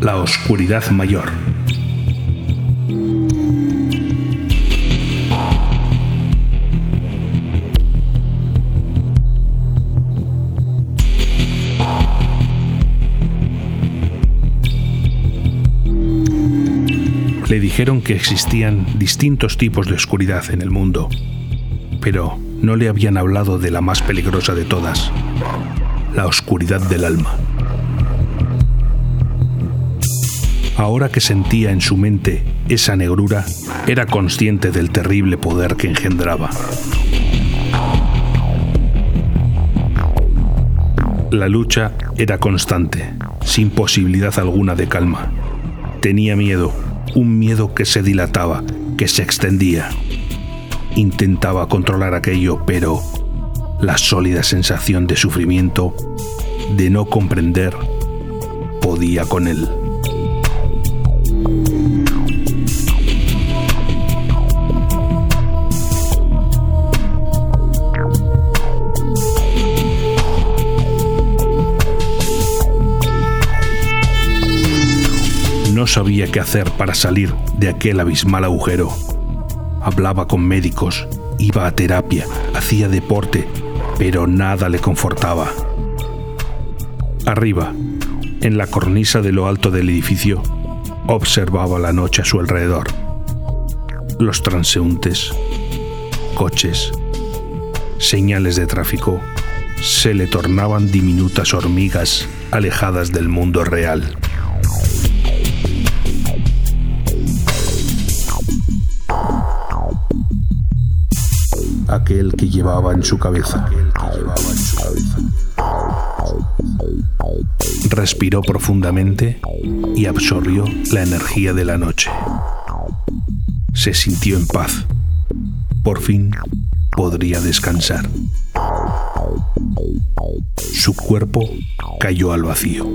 La oscuridad mayor. Le dijeron que existían distintos tipos de oscuridad en el mundo, pero no le habían hablado de la más peligrosa de todas, la oscuridad del alma. Ahora que sentía en su mente esa negrura, era consciente del terrible poder que engendraba. La lucha era constante, sin posibilidad alguna de calma. Tenía miedo, un miedo que se dilataba, que se extendía. Intentaba controlar aquello, pero la sólida sensación de sufrimiento, de no comprender, podía con él. No sabía qué hacer para salir de aquel abismal agujero. Hablaba con médicos, iba a terapia, hacía deporte, pero nada le confortaba. Arriba, en la cornisa de lo alto del edificio, observaba la noche a su alrededor. Los transeúntes, coches, señales de tráfico, se le tornaban diminutas hormigas alejadas del mundo real. aquel que llevaba en su cabeza. Respiró profundamente y absorbió la energía de la noche. Se sintió en paz. Por fin podría descansar. Su cuerpo cayó al vacío.